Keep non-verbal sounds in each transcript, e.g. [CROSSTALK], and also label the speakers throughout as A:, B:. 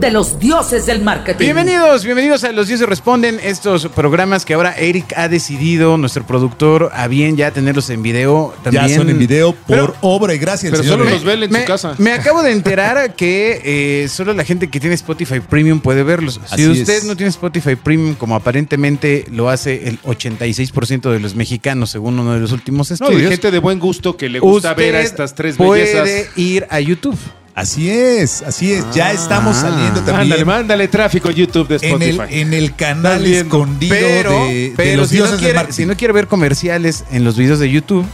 A: de los dioses del marketing.
B: Bienvenidos, bienvenidos a Los Dioses Responden, estos programas que ahora Eric ha decidido, nuestro productor, a bien ya tenerlos en video. También.
C: Ya son en video por
B: Pero-
C: obra y gracia del
D: Pero
C: señor
D: solo los ven en
B: me,
D: su casa.
B: me acabo de enterar que eh, solo la gente que tiene Spotify Premium puede verlos. Si
C: Así
B: usted
C: es.
B: no tiene Spotify Premium, como aparentemente lo hace el 86% de los mexicanos, según uno de los últimos
D: No,
B: estudios,
D: y gente de buen gusto que le gusta ver a estas tres
B: puede
D: bellezas.
B: ir a YouTube.
C: Así es, así es. Ya estamos saliendo también
D: Mándale, mándale tráfico a YouTube de
C: en el,
D: Spotify.
C: en el canal escondido
B: Pero,
C: de, de
B: pero
C: los
B: si, no
C: dioses del
B: quiere,
C: marketing.
B: si no quiere ver comerciales en los videos de YouTube,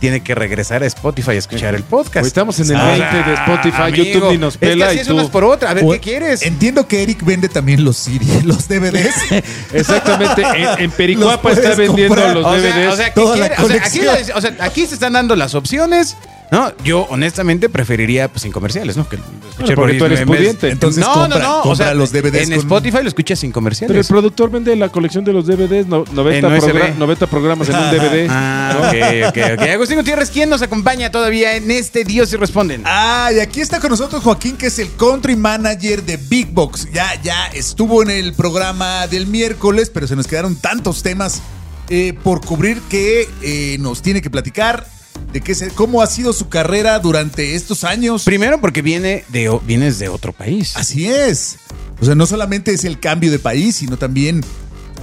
B: tiene que regresar a Spotify a escuchar el podcast.
D: Estamos en el
B: Ah,
D: 20 de Spotify,
B: amigo,
D: YouTube ni nos
B: es que
D: pela
B: así
D: y tú.
B: unas por otra. A ver,
C: O-
B: ¿qué quieres?
C: Entiendo que Eric vende también los CD, [LAUGHS] los DVDs. [LAUGHS]
D: Exactamente, en, en Pericuapa
C: Los
D: está vendiendo
C: comprar.
D: los
B: o sea,
D: DVDs.
B: o sea, ¿qué
C: toda la
B: quiere? O sea, aquí,
C: colección.
B: o sea, aquí se están dando las opciones. No, yo honestamente preferiría pues sin comerciales, ¿no? Que lo escuche
D: porque
B: por-
D: tú eres pudiente.
C: Entonces
B: no,
C: compra-
B: no, no. O sea,
C: los DVDs
B: en
C: con-
B: Spotify lo escuchas sin comerciales.
D: Pero el productor vende la colección de los DVDs, no- 90,
B: En USB.
D: progra- 90 programas en un DVD. [LAUGHS]
B: Ah, ok, ok, ok. [LAUGHS] Agustín Gutiérrez, ¿quién nos acompaña todavía en este Dios y Responden?
C: Ah, y aquí está con nosotros Joaquín, que es el country manager de Big Box. Ya, ya estuvo en el programa del miércoles, pero se nos quedaron tantos temas eh, por cubrir que eh, nos tiene que platicar de qué se- cómo ha sido su carrera durante estos años.
B: Primero porque viene de, vienes de otro país.
C: Así es. O sea, no solamente es el cambio de país, sino también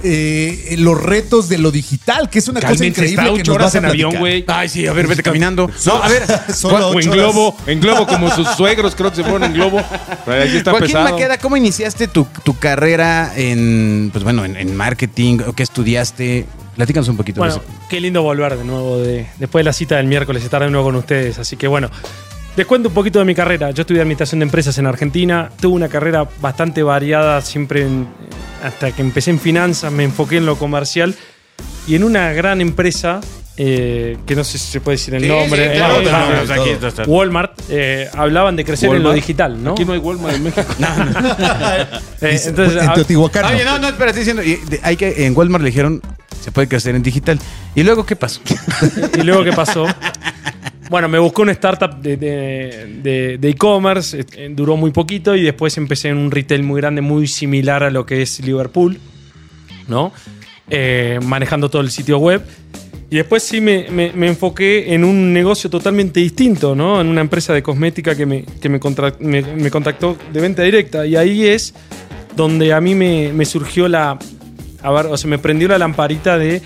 C: eh, los retos de lo digital, que es una cosa increíble
D: está
C: que
D: ocho
C: nos
D: horas
C: vas a
D: en avión, güey.
B: Ay, sí, a ver, vete [LAUGHS] caminando. [LAUGHS] No, a ver.
C: Solo
D: O en globo,
C: horas.
D: en globo como sus [LAUGHS] suegros, creo que se fueron en globo. Pero ahí está
B: Joaquín
D: pesado.
B: Maqueda, ¿cómo iniciaste tu, tu carrera en, pues bueno, en, en marketing? ¿O qué estudiaste? Platícanos un poquito
E: Bueno,
B: de eso.
E: qué lindo volver de nuevo de, después de la cita del miércoles, estar de nuevo con ustedes. Así que bueno, les cuento un poquito de mi carrera. Yo estudié administración de empresas en Argentina. Tuve una carrera bastante variada, siempre en- hasta que empecé en finanzas, me enfoqué en lo comercial y en una gran empresa. eh, que no sé si se puede decir el
B: Sí,
E: nombre,
B: sí,
E: eh, eh, eh. Walmart, eh, hablaban de crecer en lo digital, ¿no?
D: Aquí no hay Walmart en México. [LAUGHS] [LAUGHS]
E: Eh,
C: Dice,
E: entonces,
C: en
E: ah,
C: Teotihuacán.
B: Oye, no, no, espera, estoy diciendo, hay que, en Walmart le dijeron, se puede crecer en digital. ¿Y luego qué pasó? [LAUGHS]
E: ¿Y luego qué pasó? Bueno, me buscó una startup de e-commerce, eh, duró muy poquito y después empecé en un retail muy grande, muy similar a lo que es Liverpool, ¿no? Eh, manejando todo el sitio web. Y después sí me, me- enfoqué en un negocio totalmente distinto, ¿no? En una empresa de cosmética que me, que me, contra- me- contactó de venta directa. Y ahí es donde a mí me surgió la... A ver, o sea, me prendió la lamparita de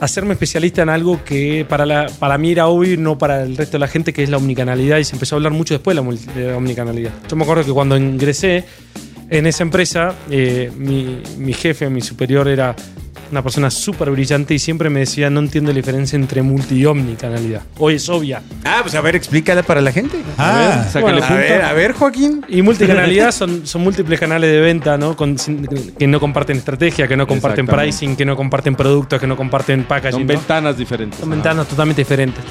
E: hacerme especialista en algo que para, la, para mí era obvio y no para el resto de la gente, que es la omnicanalidad. Y se empezó a hablar mucho después de la, de omnicanalidad. Yo me acuerdo que cuando ingresé en esa empresa, eh, mi, mi jefe, mi superior, era una persona súper brillante y siempre me decía, no entiendo la diferencia entre multi y omnicanalidad. Hoy es obvia.
B: Ah, pues a ver, explícala para la gente.
C: Ah,
D: Sácale
E: Bueno,
B: A ver, a ver, Joaquín.
E: Y multicanalidad [LAUGHS] son, son múltiples canales de venta, ¿no? Con- sin- que no comparten estrategia, que no comparten pricing, que no comparten productos, que no comparten packaging.
D: Son
E: ¿no?
D: ventanas diferentes.
E: Son ventanas totalmente diferentes.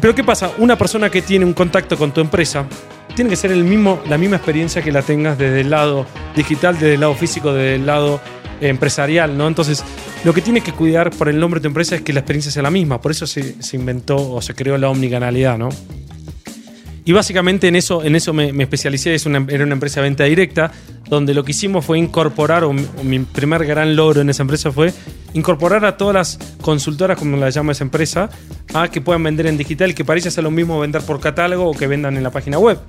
E: Pero ¿qué pasa? Una persona que tiene un contacto con tu empresa tiene que ser el mismo, la misma experiencia que la tengas desde el lado digital, desde el lado físico, desde el lado empresarial, ¿no? Entonces, lo que tienes que cuidar por el nombre de tu empresa es que la experiencia sea la misma. Por eso se, se inventó o se creó la omnicanalidad, ¿no? Y básicamente en eso, en eso me, me especialicé, es una, era una empresa de venta directa, donde lo que hicimos fue incorporar, o mi, o mi primer gran logro en esa empresa fue incorporar a todas las consultoras, como la llama esa empresa, a que puedan vender en digital, que parece ser lo mismo vender por catálogo o que vendan en la página web.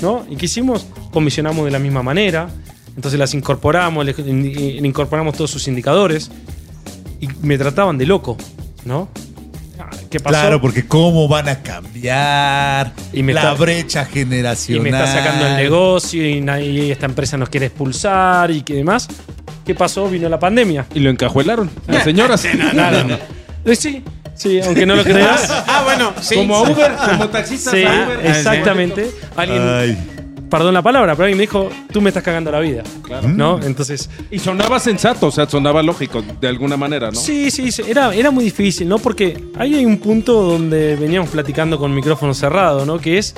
E: ¿no? ¿Y qué hicimos? Comisionamos de la misma manera, entonces las incorporamos, le, in- le incorporamos todos sus indicadores, y me trataban de loco, ¿no? ¿Qué pasó?
C: Claro, porque cómo van a cambiar
E: Y me
C: la
E: está-
C: brecha
E: y
C: generacional.
E: me está sacando el negocio y, y esta empresa nos quiere expulsar y que demás. ¿Qué pasó? Vino la pandemia.
D: Y lo encajuelaron. Las señoras. [LAUGHS]
E: Eh, sí, sí, aunque no lo [LAUGHS] creas.
B: Ah, bueno, sí.
D: Como a Uber, [LAUGHS] como taxistas
E: Sí,
D: a Uber.
E: exactamente. Alguien,
C: Ay.
E: Perdón la palabra, pero alguien me dijo, tú me estás cagando la vida.
D: Claro.
E: ¿No? Entonces,
D: Y sonaba sensato, o sea, sonaba lógico de alguna manera, ¿no?
E: Sí, sí, sí, era, era muy difícil, ¿no? Porque ahí hay un punto donde veníamos platicando con micrófono cerrado, ¿no? Que es,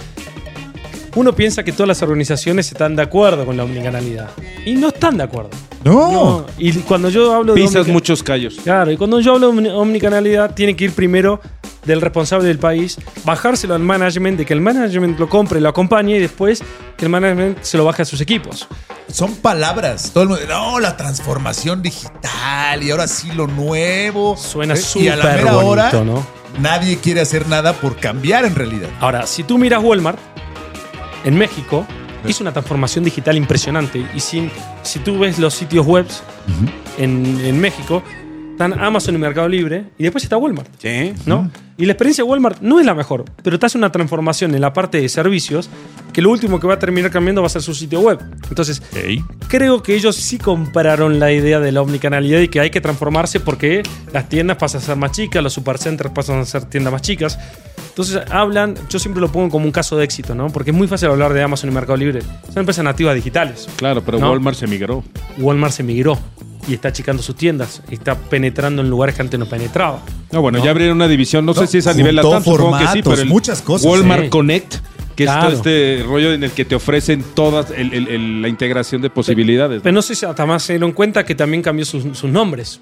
E: uno piensa que todas las organizaciones están de acuerdo con la omnicanalidad. Y no están de acuerdo.
C: No.
E: No, Y cuando yo hablo de...
D: Pisas muchos callos.
E: Claro, y cuando yo hablo de omni- omnicanalidad, tiene que ir primero del responsable del país, bajárselo al management, de que el management lo compre, lo acompañe y después que el management se lo baje a sus equipos.
C: Son palabras. Todo el mundo, no, la transformación digital y ahora sí lo nuevo.
E: Suena
C: Eh, Y a la
E: súper
C: mera
E: bonito,
C: hora,
E: ¿no?
C: nadie quiere hacer nada por cambiar en realidad.
E: Ahora, si tú miras Walmart, en México, hizo una transformación digital impresionante. Y si, si tú ves los sitios web en, en México, están Amazon y Mercado Libre, y después está Walmart.
B: Sí.
E: ¿no? Y la experiencia de Walmart no es la mejor, pero te hace una transformación en la parte de servicios que lo último que va a terminar cambiando va a ser su sitio web. Entonces, creo que ellos sí compraron la idea de la omnicanalidad y que hay que transformarse porque las tiendas pasan a ser más chicas, los supercenters pasan a ser tiendas más chicas. Entonces hablan, yo siempre lo pongo como un caso de éxito, ¿no? Porque es muy fácil hablar de Amazon y Mercado Libre. Son empresas nativas digitales.
D: Claro, pero
E: No.
D: Walmart se migró.
E: Walmart se migró y está achicando sus tiendas, está penetrando en lugares que antes no penetraba.
D: No, bueno, ya abrieron una división, no,
C: No,
D: sé si es a nivel
C: juntó
D: LATAM, supongo que sí,
C: formatos,
D: pero el
C: muchas cosas.
D: Walmart
E: Sí.
D: Connect, que es
E: Claro.
D: todo este rollo en el que te ofrecen todas el- el- el- la integración de posibilidades.
E: Pero no sé si hasta más se dieron cuenta que también cambió sus, sus nombres,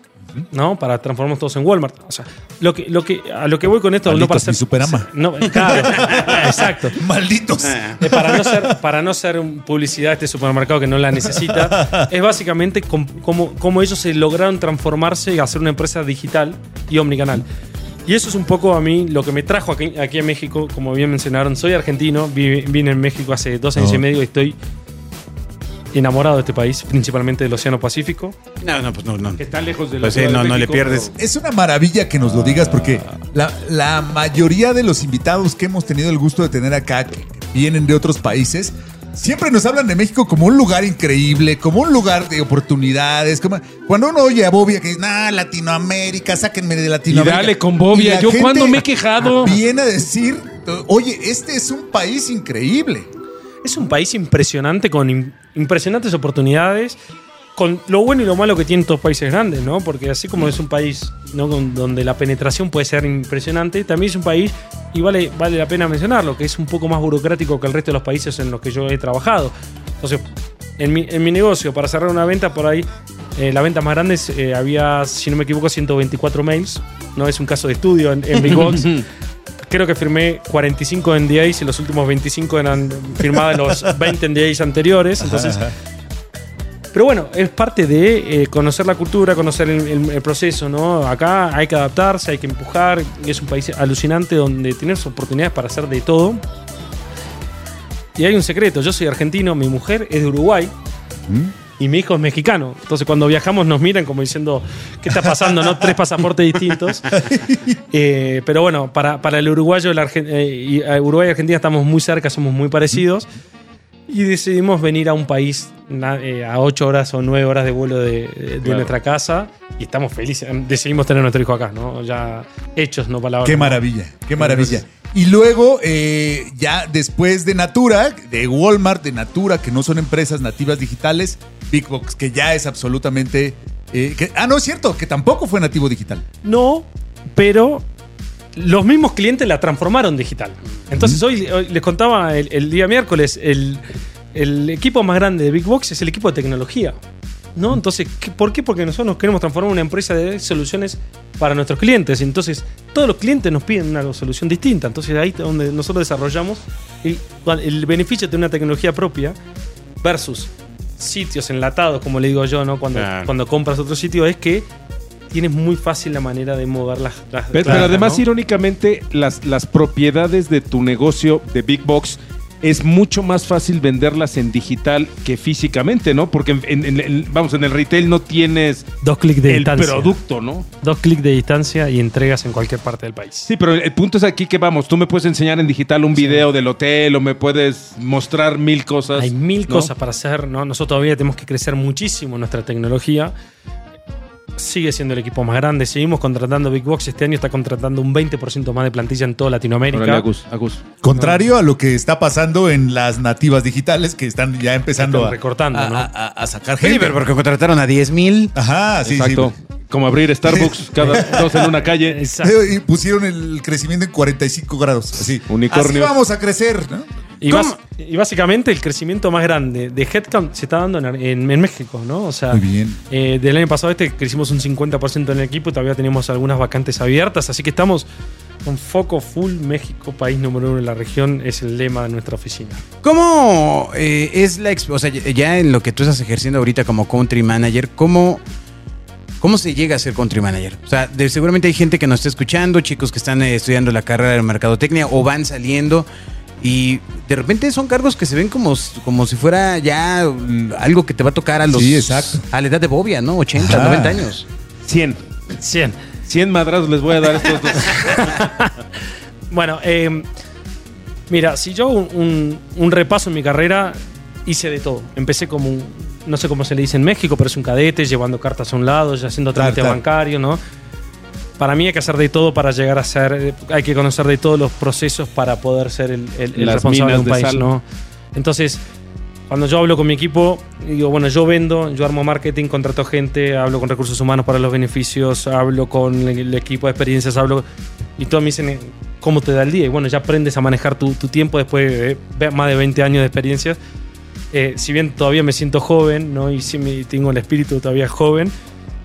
E: ¿no? Para transformarnos todos en Walmart. O sea, lo que, lo que, a lo que voy con esto, no
C: Malditos,
E: para ser.
C: mi Superama.
E: No, claro, [LAUGHS] exacto.
C: Malditos.
E: Eh, para, no ser, para no ser publicidad de este supermercado que no la necesita, [LAUGHS] es básicamente cómo cómo ellos se lograron transformarse y hacer una empresa digital y omnicanal. Y eso es un poco a mí lo que me trajo aquí, aquí a México, como bien mencionaron. Soy argentino, vi- vine en México hace dos años y medio y estoy enamorado de este país, principalmente del Océano Pacífico.
B: No, no, pues no, no.
D: que está lejos de la
B: Pues sí,
D: Ciudad de
B: no, no le pierdes.
D: pero-
C: Es una maravilla que nos lo digas porque la, la mayoría de los invitados que hemos tenido el gusto de tener acá, que vienen de otros países, siempre nos hablan de México como un lugar increíble, como un lugar de oportunidades. Como, cuando uno oye a Bobia que dice, nah, Latinoamérica, sáquenme de Latinoamérica.
D: Y dale con Bobia, yo cuándo me he quejado.
C: Viene a decir, oye, este es un país increíble.
E: Es un país impresionante, con im- impresionantes oportunidades, con lo bueno y lo malo que tienen todos países grandes, ¿no? Porque así como es un país donde la penetración puede ser impresionante, también es un país, y vale, vale la pena mencionarlo, que es un poco más burocrático que el resto de los países en los que yo he trabajado. Entonces, en mi, en mi negocio, para cerrar una venta, por ahí, eh, la venta más grande es, eh, había, si no me equivoco, 124 mails. No es un caso de estudio en, en Big Box. [LAUGHS] Creo que firmé 45 NDAs y los últimos 25 eran firmados los 20 NDAs anteriores. Entonces, pero bueno, es parte de eh, conocer la cultura, conocer el, el- el proceso, ¿no? Acá hay que adaptarse, hay que empujar. Es un país alucinante donde tienes oportunidades para hacer de todo. Y hay un secreto, yo soy argentino, mi mujer es de Uruguay y mi hijo es mexicano. Entonces cuando viajamos nos miran como diciendo, ¿qué está pasando? ¿No? Tres pasaportes distintos. [LAUGHS] Eh, pero bueno, para, para el uruguayo, el Argen- eh, y, eh, Uruguay y Argentina estamos muy cerca, somos muy parecidos. Y decidimos venir a un país eh, a ocho horas o nueve horas de vuelo de, de
D: Claro.
E: nuestra casa. Y estamos felices. Decidimos tener nuestro hijo acá, ¿no? Ya hechos, no palabras.
C: Qué
E: ¿no?
C: maravilla, qué maravilla. Y luego, eh, ya después de Natura, de Walmart, de Natura, que no son empresas nativas digitales, Big Box, que ya es absolutamente... eh, que- ah, no es cierto, que tampoco fue nativo digital.
E: No, pero los mismos clientes la transformaron digital. Entonces hoy, hoy les contaba el, el día miércoles, el, el equipo más grande de Big Box es el equipo de tecnología. ¿No? Entonces, ¿qué- ¿por qué? Porque nosotros nos queremos transformar en una empresa de soluciones para nuestros clientes. Entonces, todos los clientes nos piden una solución distinta. Entonces, ahí es donde nosotros desarrollamos el, el beneficio de tener una tecnología propia versus sitios enlatados, como le digo yo, ¿no? Cuando,
B: Claro.
E: cuando compras otro sitio, es que tienes muy fácil la manera de mover las. las
D: Pero, además,
E: ¿no?
D: irónicamente, las, las propiedades de tu negocio de Big Box es mucho más fácil venderlas en digital que físicamente, ¿no? Porque, en, en- en el- vamos, en el retail no tienes
E: Dos clics de
D: el
E: distancia.
D: producto, ¿no?
E: Dos clics de distancia y entregas en cualquier parte del país.
D: Sí, pero el, el punto es aquí que vamos, tú me puedes enseñar en digital un video del hotel o me puedes mostrar mil cosas.
E: Hay mil
D: ¿no?
E: cosas para hacer, ¿no? Nosotros todavía tenemos que crecer muchísimo nuestra tecnología. Sigue siendo el equipo más grande. Seguimos contratando Big Box. Este año está contratando un 20% más de plantilla en toda Latinoamérica.
D: Órale, Agus, Agus.
C: Contrario a lo que está pasando en las nativas digitales que están ya empezando
E: Están
C: a,
E: recortando,
C: a-
E: ¿no?
C: a- a- a sacar
B: Sí,
C: gente.
B: pero porque contrataron a 10 mil.
C: Ajá, sí,
D: Exacto. Como abrir Starbucks [LAUGHS] cada dos en una calle.
E: Exacto.
C: sí. Y pusieron el crecimiento en 45 grados. Así.
D: Unicornios.
C: Así vamos a crecer, ¿no?
E: Y,
B: ¿Cómo?
E: bas- y básicamente el crecimiento más grande de Headcount se está dando en, en- en México, ¿no? O sea,
C: Muy bien.
E: eh, del año pasado este crecimos un 50% en el equipo y todavía tenemos algunas vacantes abiertas, así que estamos con foco full México, país número uno en la región, es el lema de nuestra oficina.
B: ¿Cómo eh, es la o sea, ya en lo que tú estás ejerciendo ahorita como country manager, cómo, cómo se llega a ser country manager? O sea, de- seguramente hay gente que nos está escuchando, chicos que están eh, estudiando la carrera de mercadotecnia o van saliendo y de repente son cargos que se ven como, como si fuera ya algo que te va a tocar a los
C: Sí, exacto.
B: a la edad de Bobia, ¿no? 80,
C: Ajá.
B: 90 años.
D: 100.
E: 100.
D: 100 madrazos les voy a dar estos dos. [LAUGHS]
E: Bueno, eh, mira, si yo un, un- un repaso en mi carrera, hice de todo. Empecé como un, no sé cómo se le dice en México, pero es un cadete, llevando cartas a un lado, ya haciendo
C: Claro,
E: trámite
C: claro.
E: bancario, ¿no? Para mí hay que hacer de todo para llegar a ser, eh, hay que conocer de todos los procesos para poder ser el, el- el responsable de un
D: de
E: país,
D: sal.
E: ¿no? Entonces, cuando yo hablo con mi equipo, digo, bueno, yo vendo, yo armo marketing, contrato gente, hablo con recursos humanos para los beneficios, hablo con el, equipo de experiencias, hablo. Y todos me dicen, ¿cómo te da el día? Y bueno, ya aprendes a manejar tu, tu tiempo después de más de 20 años de experiencia. Eh, si bien todavía me siento joven, ¿no? Y si me- tengo el espíritu todavía joven,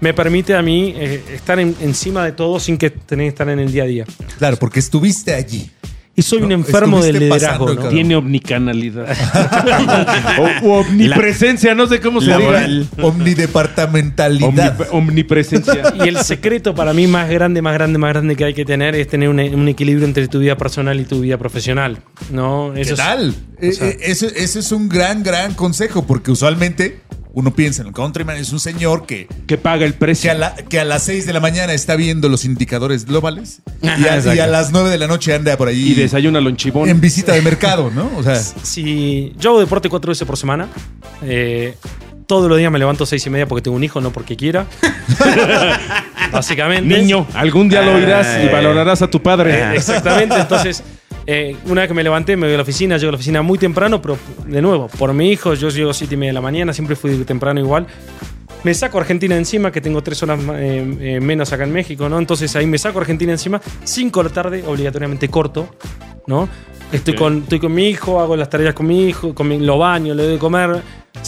E: me permite a mí eh, estar en- encima de todo sin que tener que estar en el día a día.
C: Claro, porque estuviste allí.
E: Y soy un enfermo del liderazgo, ¿no?
D: Tiene omnicanalidad. [LAUGHS] o, o omnipresencia, no sé cómo se diga.
C: Omnidepartamentalidad.
D: Omnip- omnipresencia.
E: Y el secreto para mí más grande, más grande, más grande que hay que tener es tener un, un equilibrio entre tu vida personal y tu vida profesional. ¿no?
C: ¿Qué
E: Eso es-?
C: Eh,
E: sea-
C: eh, eso, eso es un gran, gran consejo, porque usualmente uno piensa en el countryman es un señor que,
D: que paga el
C: que,
D: precio.
C: a, la- que a las 6 de la mañana está viendo los indicadores globales y, a, y
B: exacto.
C: a las 9 de la noche anda por ahallí
D: Y desayuna lonchibón.
C: en visita de mercado, ¿no? O sea, [LAUGHS]
E: Si yo hago deporte cuatro veces por semana, eh, todos los días me levanto a seis y media porque tengo un hijo, no porque quiera. [LAUGHS] Básicamente.
D: Niño, algún día lo oirás y valorarás a tu padre.
E: Eh, Exactamente, entonces eh, una vez que me levanté me voy a la oficina, llego a la oficina muy temprano, pero de nuevo, por mi hijo, yo llego a siete y media de la mañana, siempre fui temprano igual. Me saco Argentina encima, que tengo tres horas eh, eh, menos acá en México, ¿no? Entonces ahí me saco Argentina encima, cinco de la tarde, obligatoriamente corto, ¿no? Estoy, con, estoy con mi hijo, hago las tareas con mi hijo, con mi, lo baño, le doy de comer,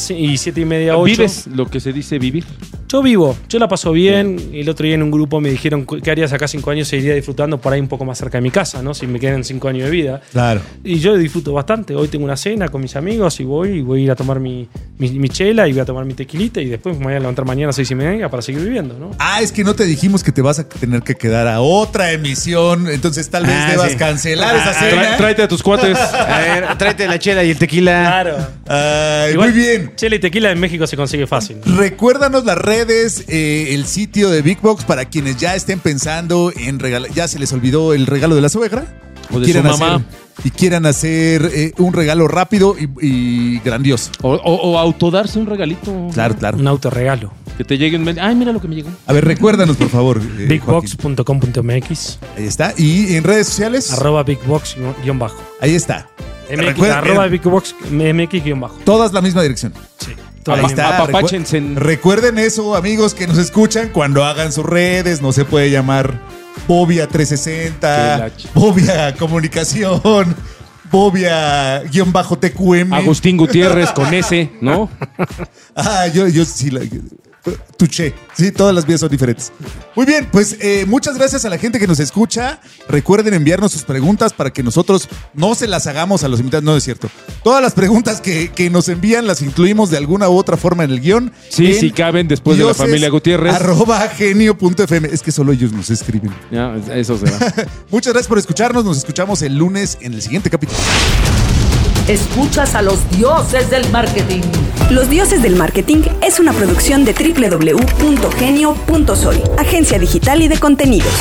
E: y siete y media, ocho.
D: ¿Vives lo que se dice vivir?
E: Yo vivo, yo la paso bien. El otro día en un grupo me dijeron, ¿qué harías acá cinco años? Seguiría disfrutando por ahí un poco más cerca de mi casa, ¿no? Si me quedan cinco años de vida.
C: claro.
E: Y yo disfruto bastante. Hoy tengo una cena con mis amigos y voy y voy a ir a tomar mi, mi, mi chela y voy a tomar mi tequilita y después me voy a levantar mañana a seis y media para seguir viviendo, ¿no?
C: Ah, es que no te dijimos que te vas a tener que quedar a otra emisión, entonces tal vez
B: Ah,
C: debas
B: sí.
C: cancelar esa
D: Tra-
C: cena.
D: tráete a tus cuates. [LAUGHS]
B: A ver, tráete la chela y el tequila.
E: Claro.
C: Ay,
E: Igual,
C: muy bien.
E: Chela y tequila en México se consigue fácil.
C: Recuérdanos las eh, el sitio de Big Box para quienes ya estén pensando en regalar. ¿Ya se les olvidó el regalo de la suegra?
D: O de
C: Quieran
D: su mamá.
C: hacer- y quieran hacer eh, un regalo rápido y, y grandioso.
D: O, o- o autodarse un regalito.
C: Claro, claro.
E: Un autorregalo.
D: Que te llegue un... men- Ay, mira lo que me llegó.
C: A ver, recuérdanos, por favor. [LAUGHS] eh.
E: Bigbox.com.mx
C: Ahí está. Y en redes sociales.
E: arroba bigbox guion bajo.
C: Ahí está.
E: MX, arroba
C: eh,
E: bigbox mx guion bajo.
C: Todas la misma dirección.
E: Sí.
C: Ahí está.
D: Apapáchense
C: Recuerden eso, amigos que nos escuchan, cuando hagan sus redes, no se puede llamar Bobia
D: Qué
C: 360,
D: la ch-
C: Bobia Comunicación, Bobia-TQM.
D: Agustín Gutiérrez con ese, ¿no? [LAUGHS]
C: Ah, yo, yo sí la. Tuché. Sí, todas las vías son diferentes. Muy bien, pues eh, muchas gracias a la gente que nos escucha. Recuerden enviarnos sus preguntas para que nosotros no se las hagamos a los invitados. No es cierto. Todas las preguntas que, que nos envían las incluimos de alguna u otra forma en el guion.
D: Sí, sí caben después de la familia Gutiérrez.
C: Arroba genio.fm. Es que solo ellos nos escriben.
D: Ya, eso será. [LAUGHS]
C: Muchas gracias por escucharnos. Nos escuchamos el lunes en el siguiente capítulo.
A: Escuchas a los dioses del marketing.
F: Los Dioses del Marketing es una producción de www.genio.soy, agencia digital y de contenidos.